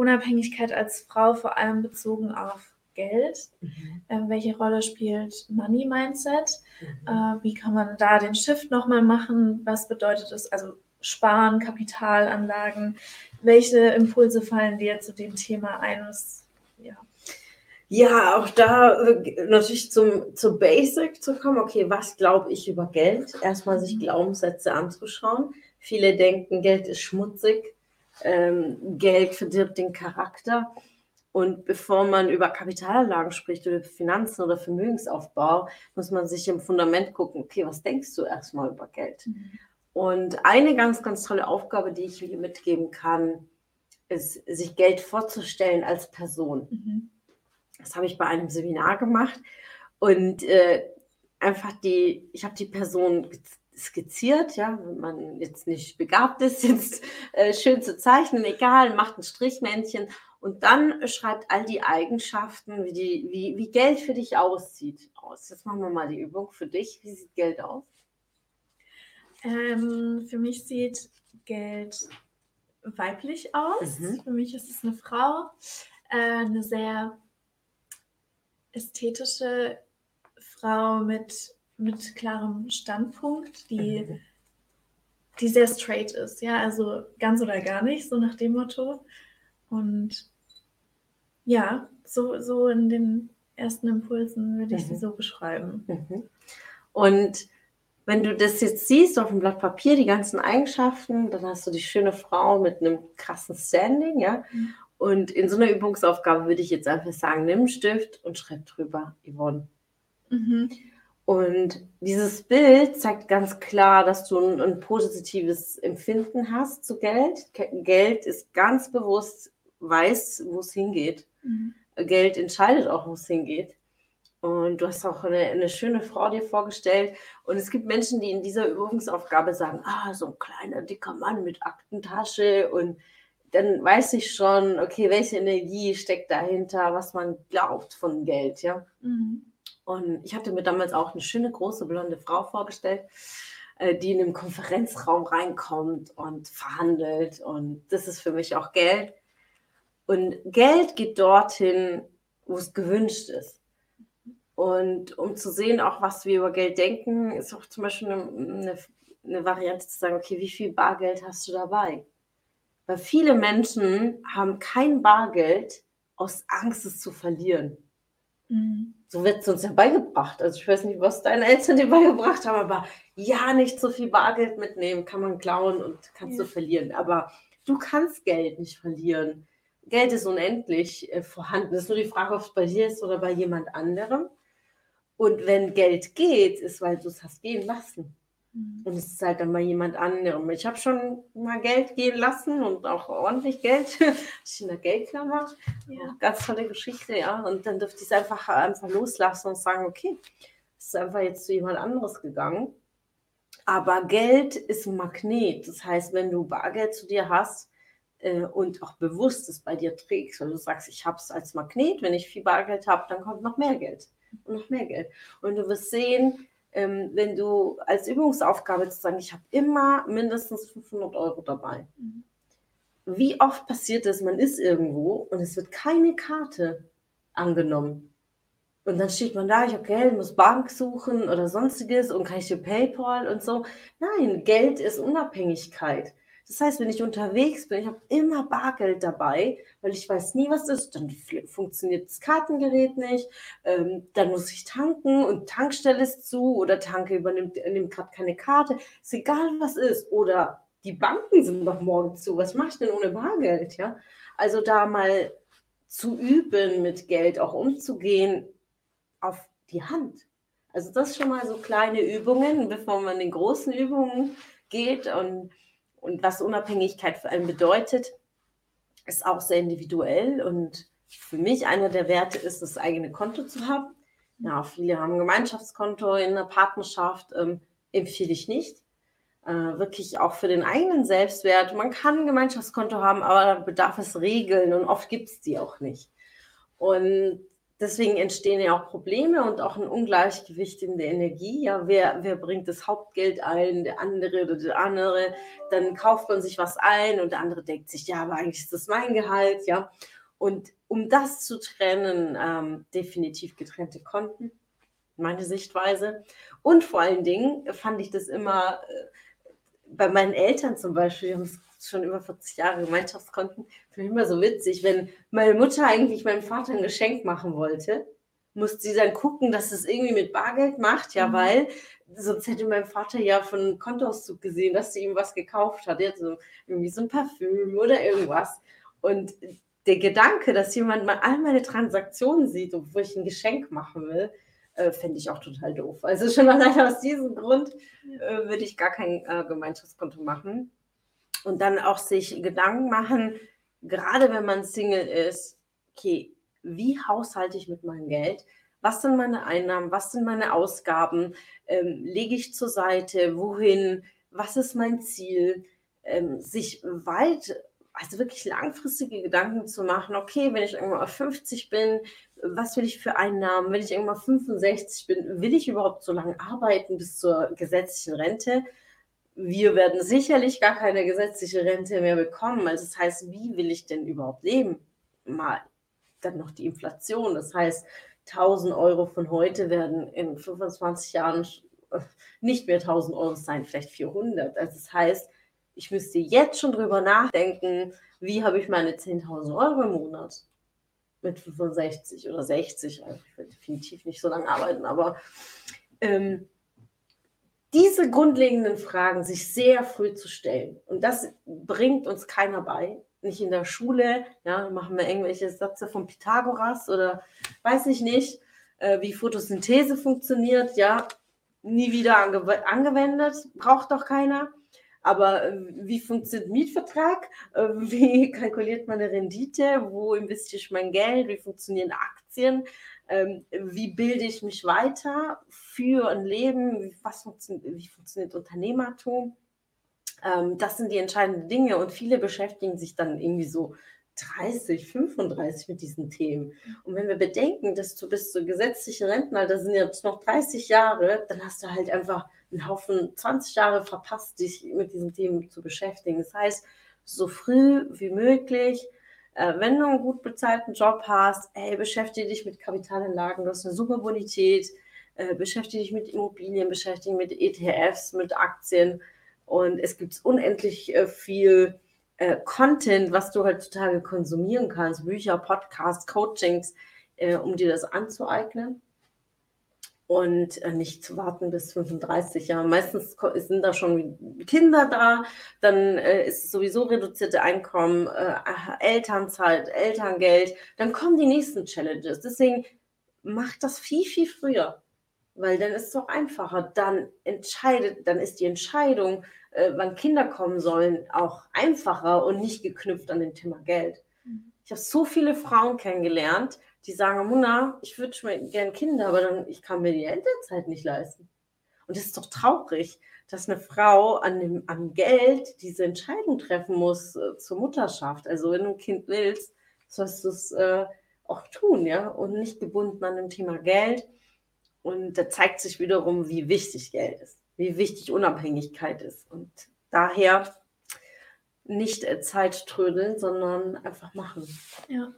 Unabhängigkeit als Frau vor allem bezogen auf Geld. Mhm. Äh, welche Rolle spielt Money Mindset? Mhm. Äh, wie kann man da den Shift nochmal machen? Was bedeutet es? Also Sparen, Kapitalanlagen. Welche Impulse fallen dir zu dem Thema ein? Ja. Ja, auch da äh, natürlich zum, zu Basic zu kommen. Okay, was glaube ich über Geld? Erstmal sich mhm. Glaubenssätze anzuschauen. Viele denken, Geld ist schmutzig ähm, Geld verdirbt den Charakter. Und bevor man über Kapitalanlagen spricht oder Finanzen oder Vermögensaufbau, muss man sich im Fundament gucken, okay, was denkst du erstmal über Geld? Mhm. Und eine ganz, ganz tolle Aufgabe, die ich hier mitgeben kann, ist, sich Geld vorzustellen als Person. Mhm. Das habe ich bei einem Seminar gemacht und äh, einfach die, ich habe die Person skizziert, ja, wenn man jetzt nicht begabt ist, jetzt äh, schön zu zeichnen, egal, macht ein Strichmännchen und dann schreibt all die Eigenschaften, wie, die, wie, wie Geld für dich aussieht, aus. Jetzt machen wir mal die Übung für dich. Wie sieht Geld aus? Ähm, für mich sieht Geld weiblich aus. Mhm. Für mich ist es eine Frau, äh, eine sehr ästhetische Frau mit mit klarem Standpunkt, die, mhm. die sehr straight ist. Ja, also ganz oder gar nicht, so nach dem Motto. Und ja, so, so in den ersten Impulsen würde ich mhm. sie so beschreiben. Mhm. Und wenn du das jetzt siehst auf dem Blatt Papier, die ganzen Eigenschaften, dann hast du die schöne Frau mit einem krassen Standing, ja. Mhm. Und in so einer Übungsaufgabe würde ich jetzt einfach sagen, nimm einen Stift und schreib drüber, Yvonne. Mhm. Und dieses Bild zeigt ganz klar, dass du ein, ein, positives Empfinden hast zu Geld. Geld ist ganz bewusst, weiß, wo es hingeht. Mhm. Geld entscheidet auch, wo es hingeht. Und du hast auch eine, eine, schöne Frau dir vorgestellt. Und es gibt Menschen, die in dieser Übungsaufgabe sagen, ah, so ein kleiner, dicker Mann mit Aktentasche. Und dann weiß ich schon, okay, welche Energie steckt dahinter, was man glaubt von Geld, ja. Mhm. Und ich hatte mir damals auch eine schöne, große, blonde Frau vorgestellt, äh, die in den Konferenzraum reinkommt und verhandelt. Und das ist für mich auch Geld. Und Geld geht dorthin, wo es gewünscht ist. Und um zu sehen, auch was wir über Geld denken, ist auch zum Beispiel eine, eine, eine Variante zu sagen, okay, wie viel Bargeld hast du dabei? Weil viele Menschen haben kein Bargeld aus Angst, es zu verlieren. Mhm so wird es uns ja beigebracht. Also ich weiß nicht, was deine Eltern dir beigebracht haben, aber ja, nicht so viel Bargeld mitnehmen, kann man klauen und kannst ja. du verlieren. Aber du kannst Geld nicht verlieren. Geld ist unendlich äh, vorhanden. Es ist nur die Frage, ob es bei dir ist oder bei jemand anderem. Und wenn Geld geht, ist, weil du es hast gehen lassen. Mhm. Und es ist halt dann bei jemand anderem. Ich habe schon mal Geld gehen lassen und auch ordentlich Geld. ich in der Geldklammer. Ja. Ganz tolle Geschichte, ja. Und dann dürfte ich es einfach, einfach loslassen und sagen, okay, es ist einfach jetzt zu jemand anderes gegangen. Aber Geld ist ein Magnet. Das heißt, wenn du Bargeld zu dir hast äh, und auch bewusst es bei dir trägst, weil du sagst, ich habe es als Magnet, wenn ich viel Bargeld habe, dann kommt noch mehr Geld und noch mehr Geld. Und du wirst sehen, ähm, wenn du als Übungsaufgabe zu sagen, ich habe immer mindestens 500 Euro dabei. Mhm. Wie oft passiert es, man ist irgendwo und es wird keine Karte angenommen. Und dann steht man da, ich habe Geld, muss Bank suchen oder sonstiges und kann ich dir PayPal und so. Nein, Geld ist Unabhängigkeit. Das heißt, wenn ich unterwegs bin, ich habe immer Bargeld dabei, weil ich weiß nie, was ist. Dann funktioniert das Kartengerät nicht. Ähm, dann muss ich tanken und Tankstelle ist zu oder Tanke übernimmt nimmt gerade keine Karte. Ist egal, was ist. Oder die Banken sind noch morgen zu. Was mache ich denn ohne Bargeld? Ja? Also da mal zu üben, mit Geld auch umzugehen, auf die Hand. Also das schon mal so kleine Übungen, bevor man in großen Übungen geht und und was Unabhängigkeit für einen bedeutet. ist auch sehr individuell und für mich einer der Werte ist, das eigene Konto zu haben. Ja, viele haben ein Gemeinschaftskonto in einer Partnerschaft, ähm, empfehle ich nicht. Äh, wirklich auch für den eigenen Selbstwert. Man kann ein Gemeinschaftskonto haben, aber da bedarf es Regeln und oft gibt es die auch nicht. Und deswegen entstehen ja auch Probleme und auch ein Ungleichgewicht in der Energie. Ja, wer, wer bringt das Hauptgeld ein, der andere oder der andere? Dann kauft man sich was ein und der andere denkt sich, ja, aber eigentlich ist das mein Gehalt, ja. Und um das zu trennen, ähm, definitiv getrennte Konten, meine Sichtweise. Und vor allen Dingen fand ich das immer äh, bei meinen Eltern zum Beispiel, die haben es schon über 40 Jahre Gemeinschaftskonten, finde ich immer so witzig, wenn meine Mutter eigentlich meinem Vater ein Geschenk machen wollte, musste sie dann gucken, dass es irgendwie mit Bargeld macht, ja, mhm. weil sonst hätte mein Vater ja von einem Kontoauszug gesehen, dass sie ihm was gekauft hat, jetzt so irgendwie so ein Parfüm oder irgendwas. Und der Gedanke, dass jemand mal all meine Transaktionen sieht, wo ich ein Geschenk machen will, äh, fände ich auch total doof. Also schon allein aus diesem Grund äh, würde ich gar kein äh, Gemeinschaftskonto machen und dann auch sich Gedanken machen, gerade wenn man Single ist, okay, wie haushalte ich mit meinem Geld? Was sind meine Einnahmen? Was sind meine Ausgaben? Ähm, lege ich zur Seite? Wohin? Was ist mein Ziel? Ähm, sich weit, also wirklich langfristige Gedanken zu machen, okay, wenn ich irgendwann auf 50 bin, was will ich für Einnahmen? Wenn ich irgendwann 65 bin, will ich überhaupt so lange arbeiten bis zur gesetzlichen Rente? Wir werden sicherlich gar keine gesetzliche Rente mehr bekommen. Also das heißt, wie will ich denn überhaupt leben? Mal dann noch die Inflation. Das heißt, 1000 Euro von heute werden in 25 Jahren nicht mehr 1000 Euro sein, vielleicht 400. Also das heißt, ich müsste jetzt schon drüber nachdenken, wie habe ich meine 10.000 Euro im Monat mit 65 oder 60. Also ich werde definitiv nicht so lange arbeiten, aber ähm, diese grundlegenden Fragen sich sehr früh zu stellen. Und das bringt uns keiner bei. Nicht in der Schule, ja, machen wir irgendwelche Sätze von Pythagoras oder weiß ich nicht, äh, wie Photosynthese funktioniert, ja, nie wieder ange angewendet, braucht doch keiner. Aber äh, wie funktioniert Mietvertrag? Äh, wie kalkuliert man eine Rendite? Wo investiere ich mein Geld? Wie funktionieren Aktien? Ähm, wie bilde ich mich weiter für ein Leben, was funktioniert, wie funktioniert Unternehmertum. Ähm, das sind die entscheidenden Dinge und viele beschäftigen sich dann irgendwie so 30, 35 mit diesen Themen. Und wenn wir bedenken, dass du bis zur gesetzlichen Rentenalter sind jetzt noch 30 Jahre, dann hast du halt einfach einen Haufen 20 Jahre verpasst, dich mit diesen Themen zu beschäftigen. Das heißt, so früh wie möglich äh, wenn du einen gut bezahlten Job hast, ey, beschäftige dich mit Kapitalanlagen, du hast eine super Bonität, äh, beschäftige dich mit Immobilien, beschäftige dich mit ETFs, mit Aktien. Und es gibt unendlich äh, viel äh, Content, was du heutzutage konsumieren kannst, Bücher, Podcasts, Coachings, äh, um dir das anzueignen und äh, nicht zu warten bis 35 Jahre. Meistens sind da schon Kinder da, dann äh, ist sowieso reduzierte Einkommen, äh, Elternzeit, Elterngeld, dann kommen die nächsten Challenges. Deswegen macht das viel, viel früher, weil dann ist es auch einfacher. Dann entscheidet, dann ist die Entscheidung, wann Kinder kommen sollen, auch einfacher und nicht geknüpft an den Thema Geld. Ich habe so viele Frauen kennengelernt, die sagen, Muna, ich würde schon gerne Kinder, aber dann, ich kann mir die Elternzeit nicht leisten. Und es ist doch traurig, dass eine Frau an dem, am Geld diese Entscheidung treffen muss äh, zur Mutterschaft. Also wenn du ein Kind willst, sollst du es äh, auch tun, ja, und nicht gebunden an dem Thema Geld. Und da zeigt sich wiederum, wie wichtig Geld ist, wie wichtig Unabhängigkeit ist. Und daher nicht äh, Zeit trödeln, sondern einfach machen. Ja.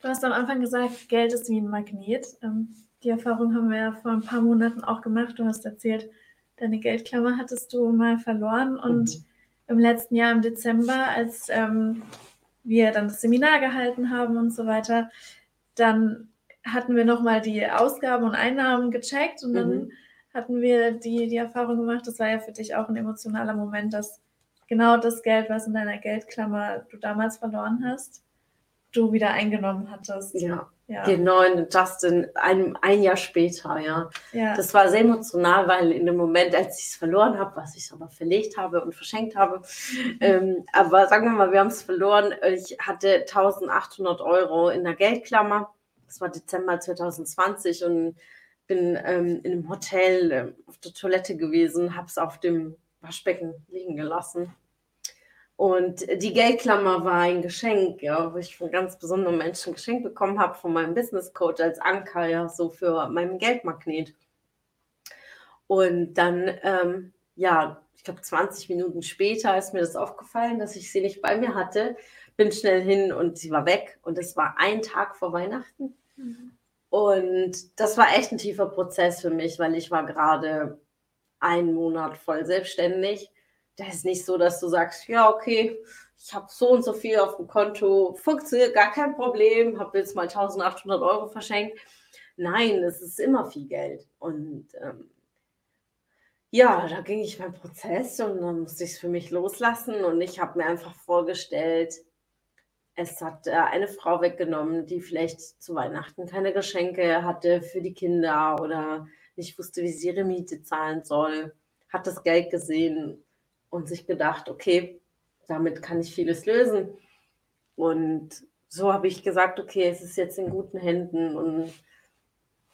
Du hast am Anfang gesagt, Geld ist wie ein Magnet. Ähm, die Erfahrung haben wir ja vor ein paar Monaten auch gemacht. Du hast erzählt, deine Geldklammer hattest du mal verloren und mhm. im letzten Jahr im Dezember, als ähm, wir dann das Seminar gehalten haben und so weiter, dann hatten wir nochmal die Ausgaben und Einnahmen gecheckt und dann mhm. hatten wir die, die Erfahrung gemacht, das war ja für dich auch ein emotionaler Moment, dass genau das Geld, was in deiner Geldklammer du damals verloren hast, du wieder eingenommen hattest. Ja, ja. genau, in Justin, ein, ein Jahr später, ja. ja. Das war sehr emotional, weil in dem Moment, als ich es verloren habe, was ich aber verlegt habe und verschenkt habe, ähm, aber sagen wir mal, wir haben es verloren, ich hatte 1800 Euro in der Geldklammer, das war Dezember 2020 und bin ähm, in einem Hotel äh, auf der Toilette gewesen, habe es auf dem Waschbecken liegen gelassen und die Geldklammer war ein Geschenk, ja, wo ich von ganz besonderen Menschen geschenkt bekommen habe, von meinem Business Coach als Anker, ja, so für meinen Geldmagnet. Und dann, ähm, ja, ich glaube, 20 Minuten später ist mir das aufgefallen, dass ich sie nicht bei mir hatte. Bin schnell hin und sie war weg. Und es war ein Tag vor Weihnachten. Mhm. Und das war echt ein tiefer Prozess für mich, weil ich war gerade einen Monat voll selbstständig das ist nicht so, dass du sagst, ja, okay, ich habe so und so viel auf dem Konto, funktioniert gar kein Problem, habe jetzt mal 1800 Euro verschenkt. Nein, es ist immer viel Geld. Und ähm, ja, da ging ich meinen Prozess und dann musste ich es für mich loslassen und ich habe mir einfach vorgestellt, es hat äh, eine Frau weggenommen, die vielleicht zu Weihnachten keine Geschenke hatte für die Kinder oder nicht wusste, wie sie ihre Miete zahlen soll, hat das Geld gesehen und sich gedacht, okay, damit kann ich vieles lösen. Und so habe ich gesagt, okay, es ist jetzt in guten Händen und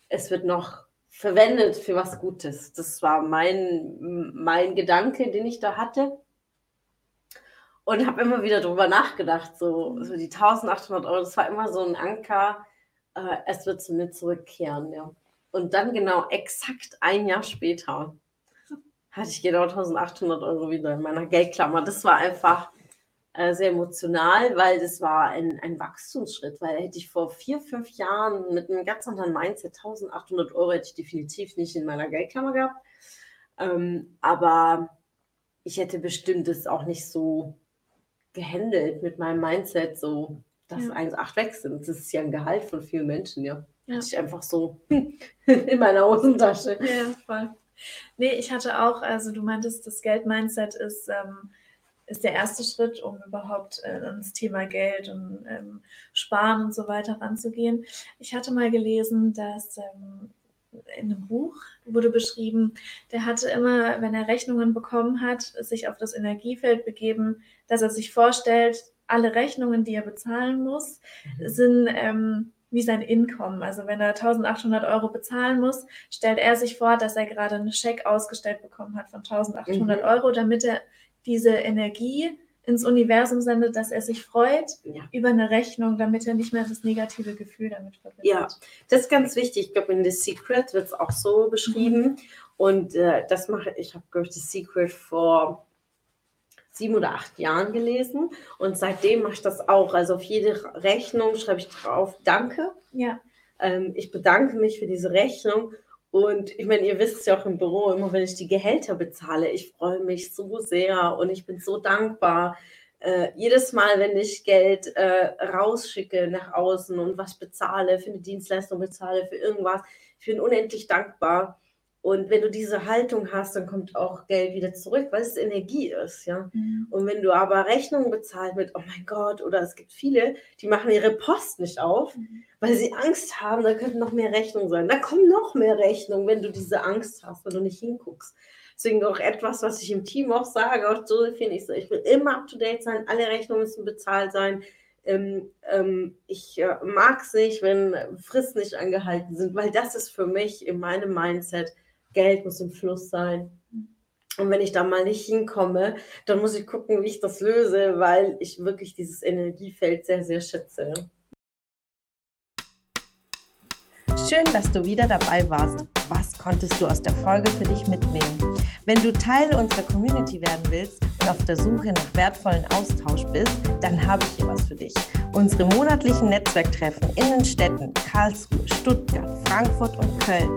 es wird noch verwendet für was Gutes. Das war mein, mein Gedanke, den ich da hatte. Und habe immer wieder darüber nachgedacht, so, so die 1800 Euro, das war immer so ein Anker, äh, es wird zu mir zurückkehren. Ja. Und dann genau exakt ein Jahr später hatte ich genau 1800 Euro wieder in meiner Geldklammer. Das war einfach äh, sehr emotional, weil das war ein, ein Wachstumsschritt, weil hätte ich vor vier, fünf Jahren mit einem ganz anderen Mindset 1800 Euro hätte ich definitiv nicht in meiner Geldklammer gehabt. Ähm, aber ich hätte bestimmt es auch nicht so gehandelt mit meinem Mindset, so dass ja. 1,8 weg sind. Das ist ja ein Gehalt von vielen Menschen, ja. Ja. Hatte ich einfach so in meiner Hosentasche. Ja, voll. Nee, ich hatte auch, also du meintest, das Geld-Mindset ist, ähm, ist der erste Schritt, um überhaupt äh, ans Thema Geld und ähm, Sparen und so weiter ranzugehen. Ich hatte mal gelesen, dass ähm, in einem Buch wurde beschrieben, der hatte immer, wenn er Rechnungen bekommen hat, sich auf das Energiefeld begeben, dass er sich vorstellt, alle Rechnungen, die er bezahlen muss, mhm. sind ähm, wie sein Income. Also wenn er 1800 Euro bezahlen muss, stellt er sich vor, dass er gerade einen Scheck ausgestellt bekommen hat von 1800 mhm. Euro, damit er diese Energie ins Universum sendet, dass er sich freut ja. über eine Rechnung, damit er nicht mehr das negative Gefühl damit verbindet. Ja, das ist ganz wichtig. Ich glaube, in The Secret wird es auch so beschrieben. Mhm. Und äh, das mache ich, habe, glaube ich, The Secret vor sieben oder acht Jahren gelesen und seitdem mache ich das auch. Also auf jede Rechnung schreibe ich drauf Danke. Ja. Ähm, ich bedanke mich für diese Rechnung und ich meine, ihr wisst es ja auch im Büro, immer wenn ich die Gehälter bezahle, ich freue mich so sehr und ich bin so dankbar. Äh, jedes Mal, wenn ich Geld äh, rausschicke nach außen und was bezahle, für eine Dienstleistung bezahle, für irgendwas, ich bin unendlich dankbar. Und wenn du diese Haltung hast, dann kommt auch Geld wieder zurück, weil es Energie ist, ja. Mhm. Und wenn du aber Rechnungen bezahlst mit, oh mein Gott, oder es gibt viele, die machen ihre Post nicht auf, mhm. weil sie Angst haben, da könnten noch mehr Rechnungen sein. Da kommen noch mehr Rechnungen, wenn du diese Angst hast, wenn du nicht hinguckst. Deswegen auch etwas, was ich im Team auch sage, auch so finde ich so, ich will immer up to date sein, alle Rechnungen müssen bezahlt sein. Ähm, ähm, ich äh, mag es nicht, wenn Fristen nicht angehalten sind, weil das ist für mich in meinem Mindset Geld muss im Fluss sein. Und wenn ich da mal nicht hinkomme, dann muss ich gucken, wie ich das löse, weil ich wirklich dieses Energiefeld sehr, sehr schätze. Schön, dass du wieder dabei warst. Was konntest du aus der Folge für dich mitnehmen? Wenn du Teil unserer Community werden willst und auf der Suche nach wertvollen Austausch bist, dann habe ich hier was für dich. Unsere monatlichen Netzwerktreffen in den Städten Karlsruhe, Stuttgart, Frankfurt und Köln.